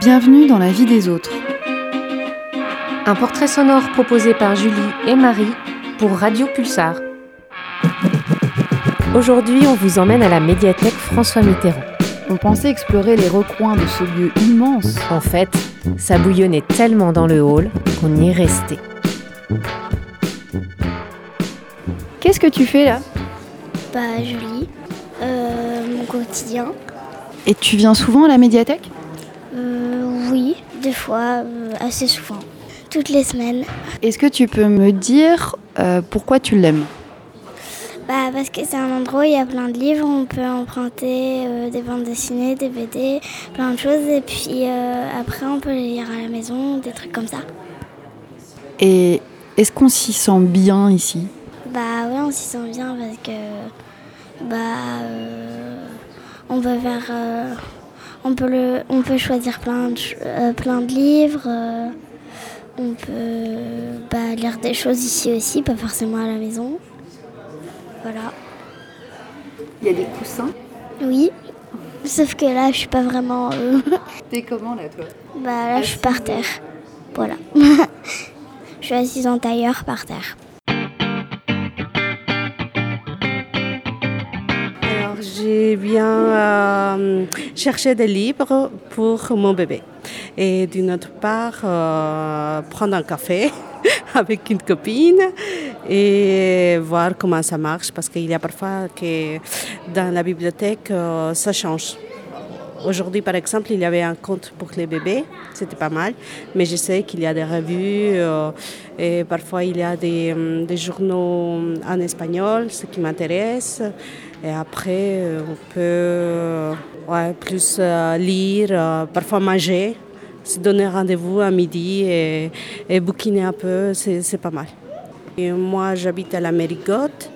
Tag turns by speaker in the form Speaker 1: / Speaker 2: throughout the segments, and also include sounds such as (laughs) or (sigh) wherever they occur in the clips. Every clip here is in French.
Speaker 1: Bienvenue dans la vie des autres.
Speaker 2: Un portrait sonore proposé par Julie et Marie pour Radio Pulsar. Aujourd'hui, on vous emmène à la médiathèque François Mitterrand.
Speaker 1: On pensait explorer les recoins de ce lieu immense.
Speaker 2: En fait, ça bouillonnait tellement dans le hall qu'on y est resté.
Speaker 1: Qu'est-ce que tu fais là?
Speaker 3: Bah, je lis euh, mon quotidien.
Speaker 1: Et tu viens souvent à la médiathèque?
Speaker 3: Oui, des fois, euh, assez souvent. Toutes les semaines.
Speaker 1: Est-ce que tu peux me dire euh, pourquoi tu l'aimes?
Speaker 3: Bah, parce que c'est un endroit où il y a plein de livres. On peut emprunter euh, des bandes dessinées, des BD, plein de choses. Et puis après, on peut les lire à la maison, des trucs comme ça.
Speaker 1: Et est-ce qu'on s'y sent bien ici?
Speaker 3: Bah, ouais, on s'y sent bien parce que. Bah. on peut faire. On, peut le, on peut choisir plein de, euh, plein de livres. euh, on peut bah, lire des choses ici aussi, pas forcément à la maison. Voilà.
Speaker 1: Il y a des coussins.
Speaker 3: Oui. Sauf que là, je suis pas vraiment. euh, (laughs)
Speaker 1: T'es comment là toi?
Speaker 3: bah, là, je suis par terre. Voilà. (laughs) je suis assise en tailleur par terre.
Speaker 4: J'ai bien euh, cherché des livres pour mon bébé. Et d'une autre part, euh, prendre un café (laughs) avec une copine et voir comment ça marche parce qu'il y a parfois que dans la bibliothèque, euh, ça change. Aujourd'hui, par exemple, il y avait un compte pour les bébés, c'était pas mal, mais je sais qu'il y a des revues et parfois il y a hum, des journaux en espagnol, ce qui m'intéresse. Et après, euh, on peut euh, ouais, plus euh, lire, parfois manger, se donner rendez-vous à midi et, et bouquiner un peu, c'est pas mal. Moi, j'habite à la Mérigote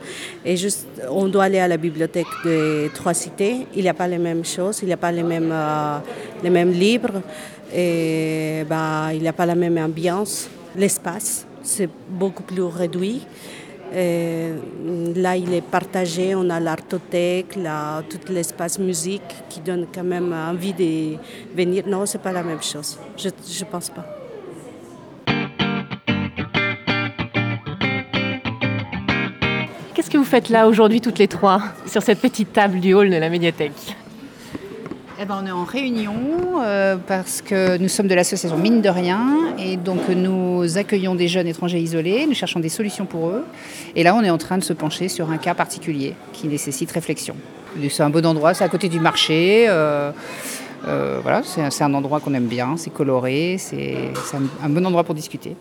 Speaker 4: et juste, on doit aller à la bibliothèque des Trois Cités. Il n'y a pas les mêmes choses, il n'y a pas les mêmes, les mêmes livres et bah, il n'y a pas la même ambiance. L'espace, c'est beaucoup plus réduit. Et là, il est partagé. On a l'artothèque, tout l'espace musique qui donne quand même envie de venir. Non, c'est pas la même chose. Je ne pense pas.
Speaker 2: Qu'est-ce que vous faites là aujourd'hui toutes les trois sur cette petite table du hall de la médiathèque?
Speaker 5: Eh ben, on est en réunion euh, parce que nous sommes de l'association Mine de Rien et donc nous accueillons des jeunes étrangers isolés, nous cherchons des solutions pour eux. Et là, on est en train de se pencher sur un cas particulier qui nécessite réflexion. C'est un bon endroit, c'est à côté du marché. euh, euh, voilà, c'est un- endroit qu'on aime bien, c'est coloré, c'est un, bon endroit pour discuter.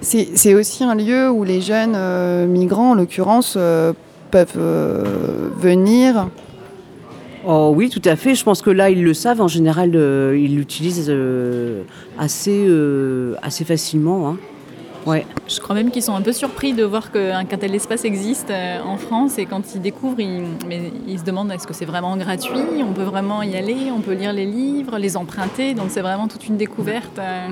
Speaker 1: C'est aussi un lieu où les jeunes migrants, en l'occurrence, peuvent venir.
Speaker 6: Oh oui, tout à fait. Je pense que là, ils le savent. En général, euh, ils l'utilisent euh, assez, euh, assez facilement. hein. Ouais.
Speaker 7: Je crois même qu'ils sont un peu surpris de voir qu'un tel espace existe euh, en France et quand ils découvrent, ils, mais ils se demandent est-ce que c'est vraiment gratuit, on peut vraiment y aller, on peut lire les livres, les emprunter, donc c'est vraiment toute une découverte. euh.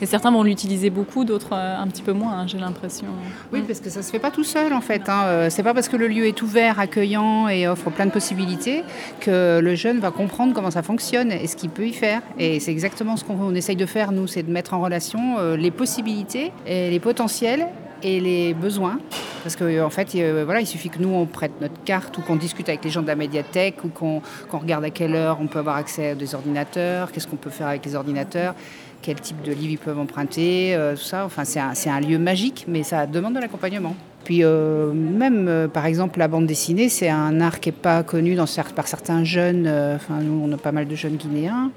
Speaker 7: Et certains vont l'utiliser beaucoup, d'autres euh, un petit peu moins, hein, j'ai l'impression.
Speaker 5: Oui, parce que ça se fait pas tout seul en fait. Hein. C'est pas parce que le lieu est ouvert, accueillant et offre plein de possibilités que le jeune va comprendre comment ça fonctionne et ce qu'il peut y faire. Et c'est exactement ce qu'on on essaye de faire nous, c'est de mettre en relation les possibilités les potentiels et les besoins. Parce qu'en en fait, euh, voilà, il suffit que nous, on prête notre carte ou qu'on discute avec les gens de la médiathèque ou qu'on regarde à quelle heure on peut avoir accès à des ordinateurs, qu'est-ce qu'on peut faire avec les ordinateurs, quel type de livres ils peuvent emprunter, euh, tout ça. Enfin, c'est un, un lieu magique, mais ça demande de l'accompagnement. Puis euh, même, euh, par exemple, la bande dessinée, c'est un art qui n'est pas connu dans par certains jeunes. euh, Enfin, nous, on a pas mal de jeunes guinéens.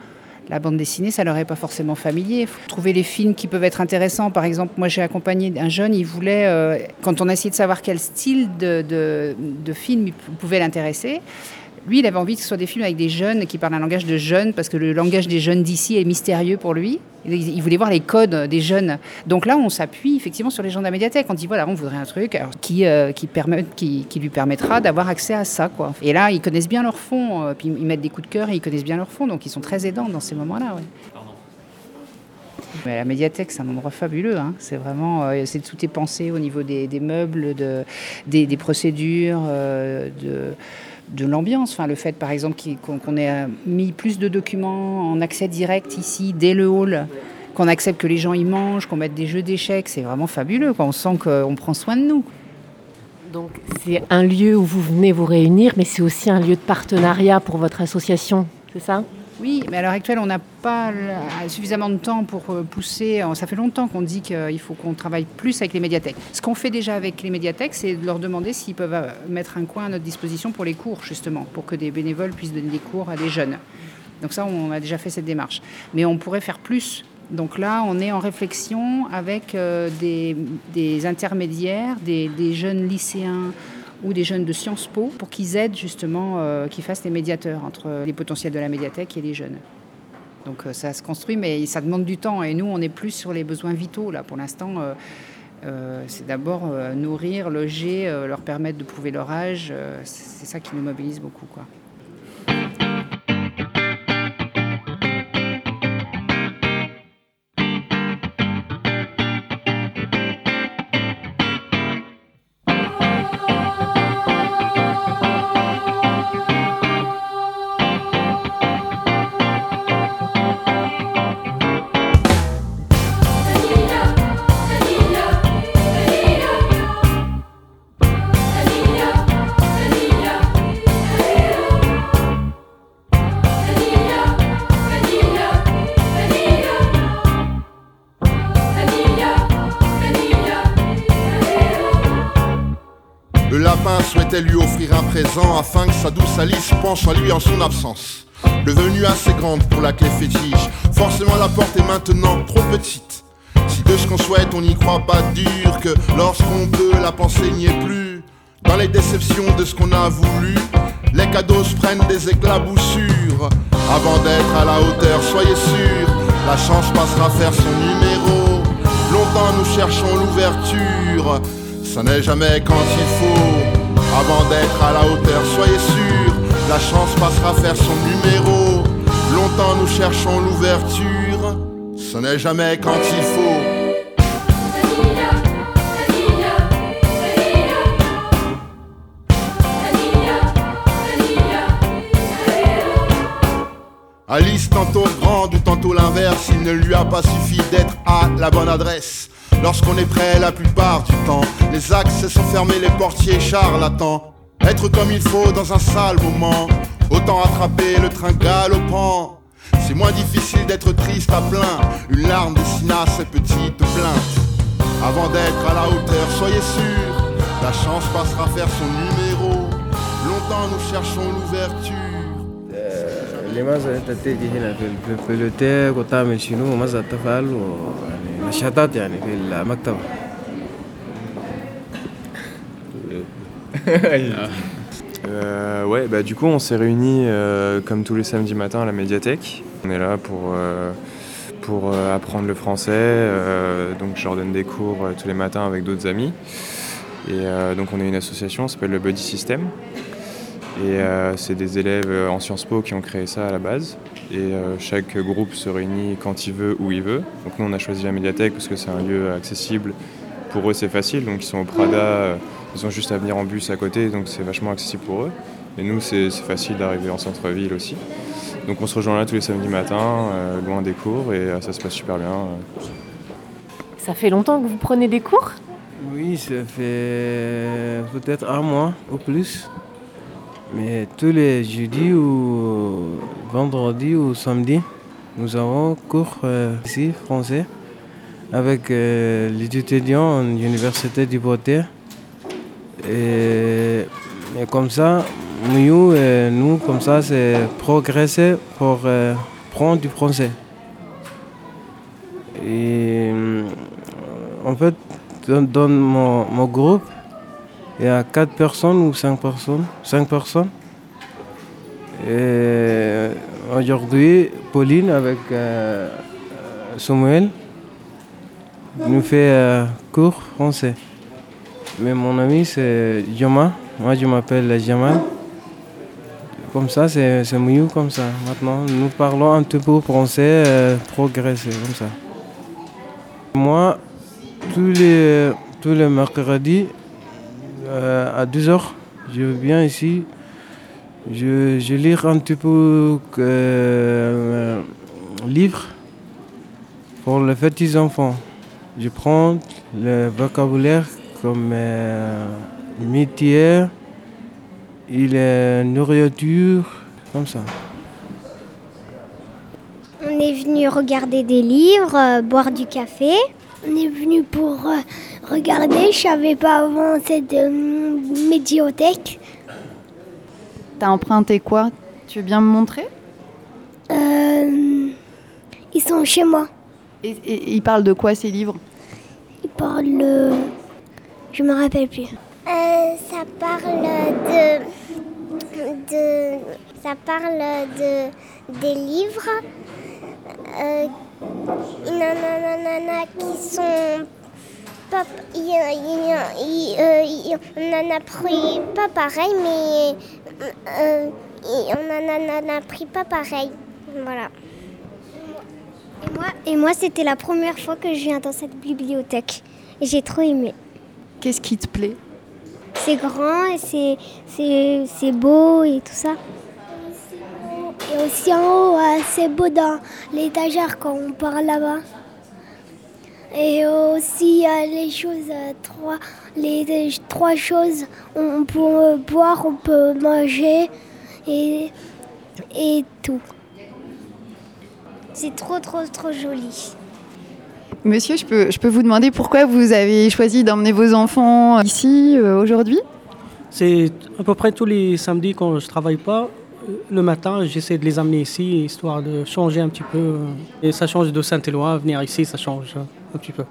Speaker 5: La bande dessinée, ça leur est pas forcément familier. Il faut trouver les films qui peuvent être intéressants. Par exemple, moi, j'ai accompagné un jeune, il voulait, euh, quand on a essayé de savoir quel style de, de, de film il pouvait l'intéresser, lui, il avait envie que ce soit des films avec des jeunes qui parlent un langage de jeunes, parce que le langage des jeunes d'ici est mystérieux pour lui. Il il voulait voir les codes des jeunes. Donc là, on s'appuie effectivement sur les gens de la médiathèque. On dit voilà, on voudrait un truc euh, qui, lui permettra d'avoir accès à ça. Quoi. Et là, ils connaissent bien leur fond, euh, puis ils mettent des coups de cœur et ils connaissent bien leur fond, donc ils sont très aidants dans ces moments-là. La médiathèque, c'est un endroit fabuleux. hein. C'est vraiment, euh, c'est tout est pensé au niveau des, meubles, de, des, procédures, euh, de, l'ambiance. Enfin, le fait, par exemple, qu'on ait mis plus de documents en accès direct ici, dès le hall, qu'on accepte que les gens y mangent, qu'on mette des jeux d'échecs, c'est vraiment fabuleux. On sent qu'on prend soin de nous.
Speaker 2: Donc c'est un lieu où vous venez vous réunir, mais c'est aussi un lieu de partenariat pour votre association, c'est ça?
Speaker 5: Oui, mais à l'heure actuelle, on n'a pas suffisamment de temps pour euh, pousser. Ça fait longtemps qu'on dit qu'il faut qu'on travaille plus avec les médiathèques. Ce qu'on fait déjà avec les médiathèques, c'est de leur demander s'ils peuvent euh, mettre un coin à notre disposition pour les cours, justement, pour que des bénévoles puissent donner des cours à des jeunes. Donc ça, on a déjà fait cette démarche. Mais on pourrait faire plus. Donc là, on est en réflexion avec euh, des, intermédiaires, des jeunes lycéens ou des jeunes de Sciences Po pour qu'ils aident justement, euh, qu'ils fassent les médiateurs entre les potentiels de la médiathèque et les jeunes. Donc euh, ça se construit, mais ça demande du temps. Et nous, on est plus sur les besoins vitaux. Là, pour l'instant, euh, c'est d'abord nourrir, loger, leur permettre de prouver leur âge. c'est ça qui nous mobilise beaucoup. Quoi.
Speaker 8: Penche à lui en son absence. Devenue assez grande pour la clé fétiche, forcément la porte est maintenant trop petite. Si de ce qu'on souhaite on n'y croit pas dur, que lorsqu'on peut la pensée n'y est plus. Dans les déceptions de ce qu'on a voulu, les cadeaux se prennent des éclaboussures. Avant d'être à la hauteur, soyez sûr, la chance passera faire son numéro. Longtemps nous cherchons l'ouverture, ça n'est jamais quand il faut. Avant d'être à la hauteur, soyez sûr, la chance passera faire son numéro. Longtemps nous cherchons l'ouverture, ce n'est jamais quand il faut. Alice tantôt grande ou tantôt l'inverse, il ne lui a pas suffi d'être à la bonne adresse. Lorsqu'on est prêt la plupart du temps, les axes sont fermés, les portiers charlatans. Être comme il faut dans un sale moment, autant attraper le train galopant. C'est moins difficile d'être triste à plein, une larme dessina ses petites plaintes. Avant d'être à la hauteur, soyez sûr, la chance passera faire son numéro. Longtemps nous cherchons l'ouverture.
Speaker 9: لماذا تتجه هنا في البيبليوتيك وتعمل شنو وماذا تفعل يعني نشاطات يعني في المكتبة (laughs)
Speaker 10: Euh, ouais, bah du coup on s'est réunis euh, comme tous les samedis matins à la médiathèque. On est là pour, euh, pour apprendre le français, donc je leur donne des cours tous les matins avec d'autres amis. Et donc on est une association, s'appelle le Buddy System. Et c'est des élèves en Sciences Po qui ont créé ça à la base. Et chaque groupe se réunit quand il veut, où il veut. Donc nous, on a choisi la médiathèque parce que c'est un lieu accessible. Pour eux, c'est facile. Donc ils sont au Prada, ils ont juste à venir en bus à côté, donc c'est vachement accessible pour eux. Et nous, c'est facile d'arriver en centre-ville aussi. Donc on se rejoint là tous les samedis matins, loin des cours, et ça se passe super bien.
Speaker 2: Ça fait longtemps que vous prenez des cours?
Speaker 9: Oui, ça fait peut-être un mois ou plus. Mais tous les jeudis ou vendredis ou samedi, nous avons cours euh, ici, français, avec euh, les étudiants en université du Poitiers. Et, comme ça, nous, et nous comme ça, c'est progresser pour euh, prendre du français. Et en fait, dans, mon, mon groupe, il y a 4 personnes ou 5 personnes. 5 personnes. Et aujourd'hui, Pauline avec euh, Samuel nous fait euh, cours français. Mais mon ami c'est Joma. Moi je m'appelle Jamal. Comme ça, c'est mieux comme ça. Maintenant, nous parlons un peu français, euh, progresser comme ça. Moi, tous les, tous les mercredis, euh, à 2h, je viens ici Je, je lis un petit peu euh, livres pour les petits enfants. Je prends le vocabulaire comme euh, métier, il est nourriture, comme ça.
Speaker 11: On est venu regarder des livres, euh, boire du café. On est venu pour euh, regarder, je savais pas avant cette euh, médiothèque.
Speaker 1: T'as emprunté quoi? Tu veux bien me montrer?
Speaker 11: Euh, ils sont chez moi.
Speaker 1: Et, ils parlent de quoi ces livres?
Speaker 11: Ils parlent. euh, je me rappelle plus.
Speaker 3: Euh, ça parle de, ça parle de des livres. Euh, nanana qui sont pas il il il- il- on en a pris pas pareil mais euh, il- on en a, en a pris pas pareil voilà
Speaker 11: Et moi, et moi c'était la première fois que je viens dans cette bibliothèque. Et j'ai trop aimé.
Speaker 1: Qu'est-ce qui te plaît?
Speaker 11: C'est grand et c'est, c'est, c'est beau et tout ça. Et aussi en haut, euh, c'est beau dans l'étagère quand on part là-bas. Et aussi il y a les choses, euh, trois, les, trois choses. On, peut boire, on peut manger et, et tout. C'est trop, trop, trop joli.
Speaker 1: Monsieur, je peux, je peux vous demander pourquoi vous avez choisi d'emmener vos enfants ici euh, aujourd'hui?
Speaker 12: C'est à peu près tous les samedis quand je travaille pas. euh, Le matin, j'essaie de les amener ici, histoire de changer un petit peu. euh, Et ça change de Saint-Éloi, venir ici, ça change euh, un petit peu.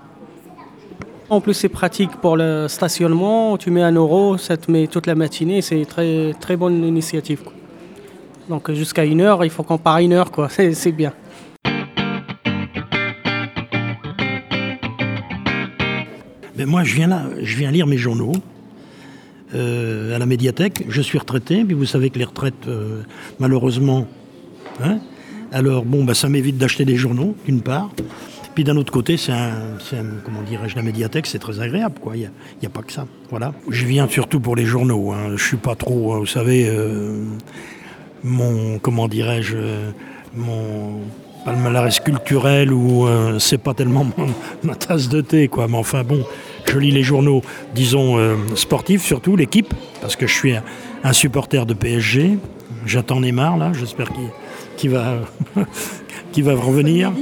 Speaker 12: En plus, c'est pratique pour le stationnement. Tu mets un euro, ça te met toute la matinée. C'est très, très bonne initiative. quoi. Donc jusqu'à une heure, il faut qu'on part à une heure, quoi. (laughs) C'est bien.
Speaker 13: Moi, je viens là, je viens lire mes journaux euh, à la médiathèque. Je suis retraité, puis vous savez que les retraites, euh, malheureusement, hein, alors bon, ben, ça m'évite d'acheter des journaux, d'une part. Puis d'un autre côté, c'est un, comment dirais-je, la médiathèque, c'est très agréable, quoi. Il n'y a, pas que ça, voilà. Je viens surtout pour les journaux. Hein. Je suis pas trop, euh, vous savez, mon, comment dirais-je, mon palmarès culturel ou euh, c'est pas tellement (laughs) ma tasse de thé, quoi. Mais enfin bon, je lis les journaux, disons euh, sportifs surtout, l'équipe, parce que je suis un, un supporter de PSG. J'attends Neymar là, j'espère qu'il va (laughs) qu'il va revenir.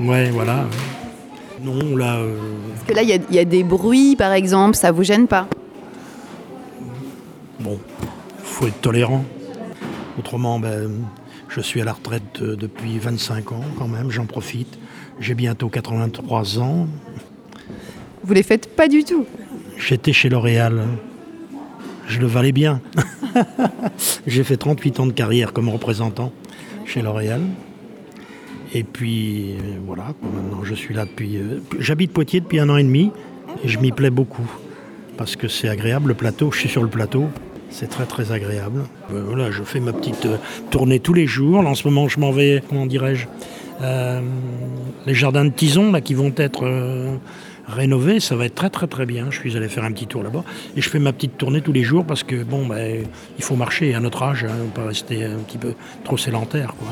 Speaker 13: Ouais, voilà. Non, là. euh,
Speaker 1: Parce que là, il y a- il y, a des bruits, par exemple, ça vous gêne pas?
Speaker 13: Bon, faut être tolérant. Autrement, ben, je suis à la retraite euh, depuis 25 ans quand même, j'en profite. J'ai bientôt 83 ans.
Speaker 1: Vous les faites pas du tout
Speaker 13: J'étais chez L'Oréal. Je le valais bien. (laughs) J'ai fait 38 ans de carrière comme représentant chez L'Oréal. Et puis euh, voilà, maintenant je suis là depuis. euh, J'habite Poitiers depuis un an et demi et je m'y plais beaucoup. Parce que c'est agréable, le plateau, je suis sur le plateau. C'est très très agréable. Euh, voilà, je fais ma petite tournée tous les jours. En ce moment, je m'en vais, comment dirais-je, les jardins de Tison là, qui vont être rénovés. Ça va être très très très bien. Je suis allé faire un petit tour là-bas. Et je fais ma petite tournée tous les jours parce que, bon, ben, il faut marcher à notre âge. hein, on peut pas rester un petit peu trop sédentaire. Quoi.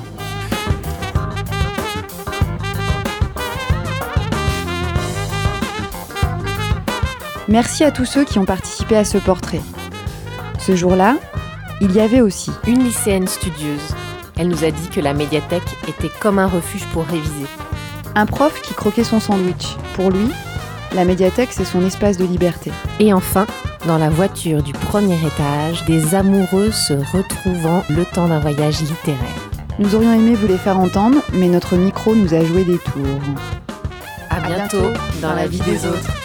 Speaker 1: Merci à tous ceux qui ont participé à ce portrait. Ce jour-là, il y avait aussi
Speaker 2: Une lycéenne studieuse. Elle nous a dit que la médiathèque était comme un refuge pour réviser.
Speaker 1: un prof qui croquait son sandwich. Pour lui, la médiathèque, c'est son espace de liberté.
Speaker 2: Et enfin, dans la voiture du premier étage, des amoureux se retrouvant le temps d'un voyage littéraire.
Speaker 1: Nous aurions aimé vous les faire entendre, mais notre micro nous a joué des tours.
Speaker 2: À bientôt dans la vie des autres.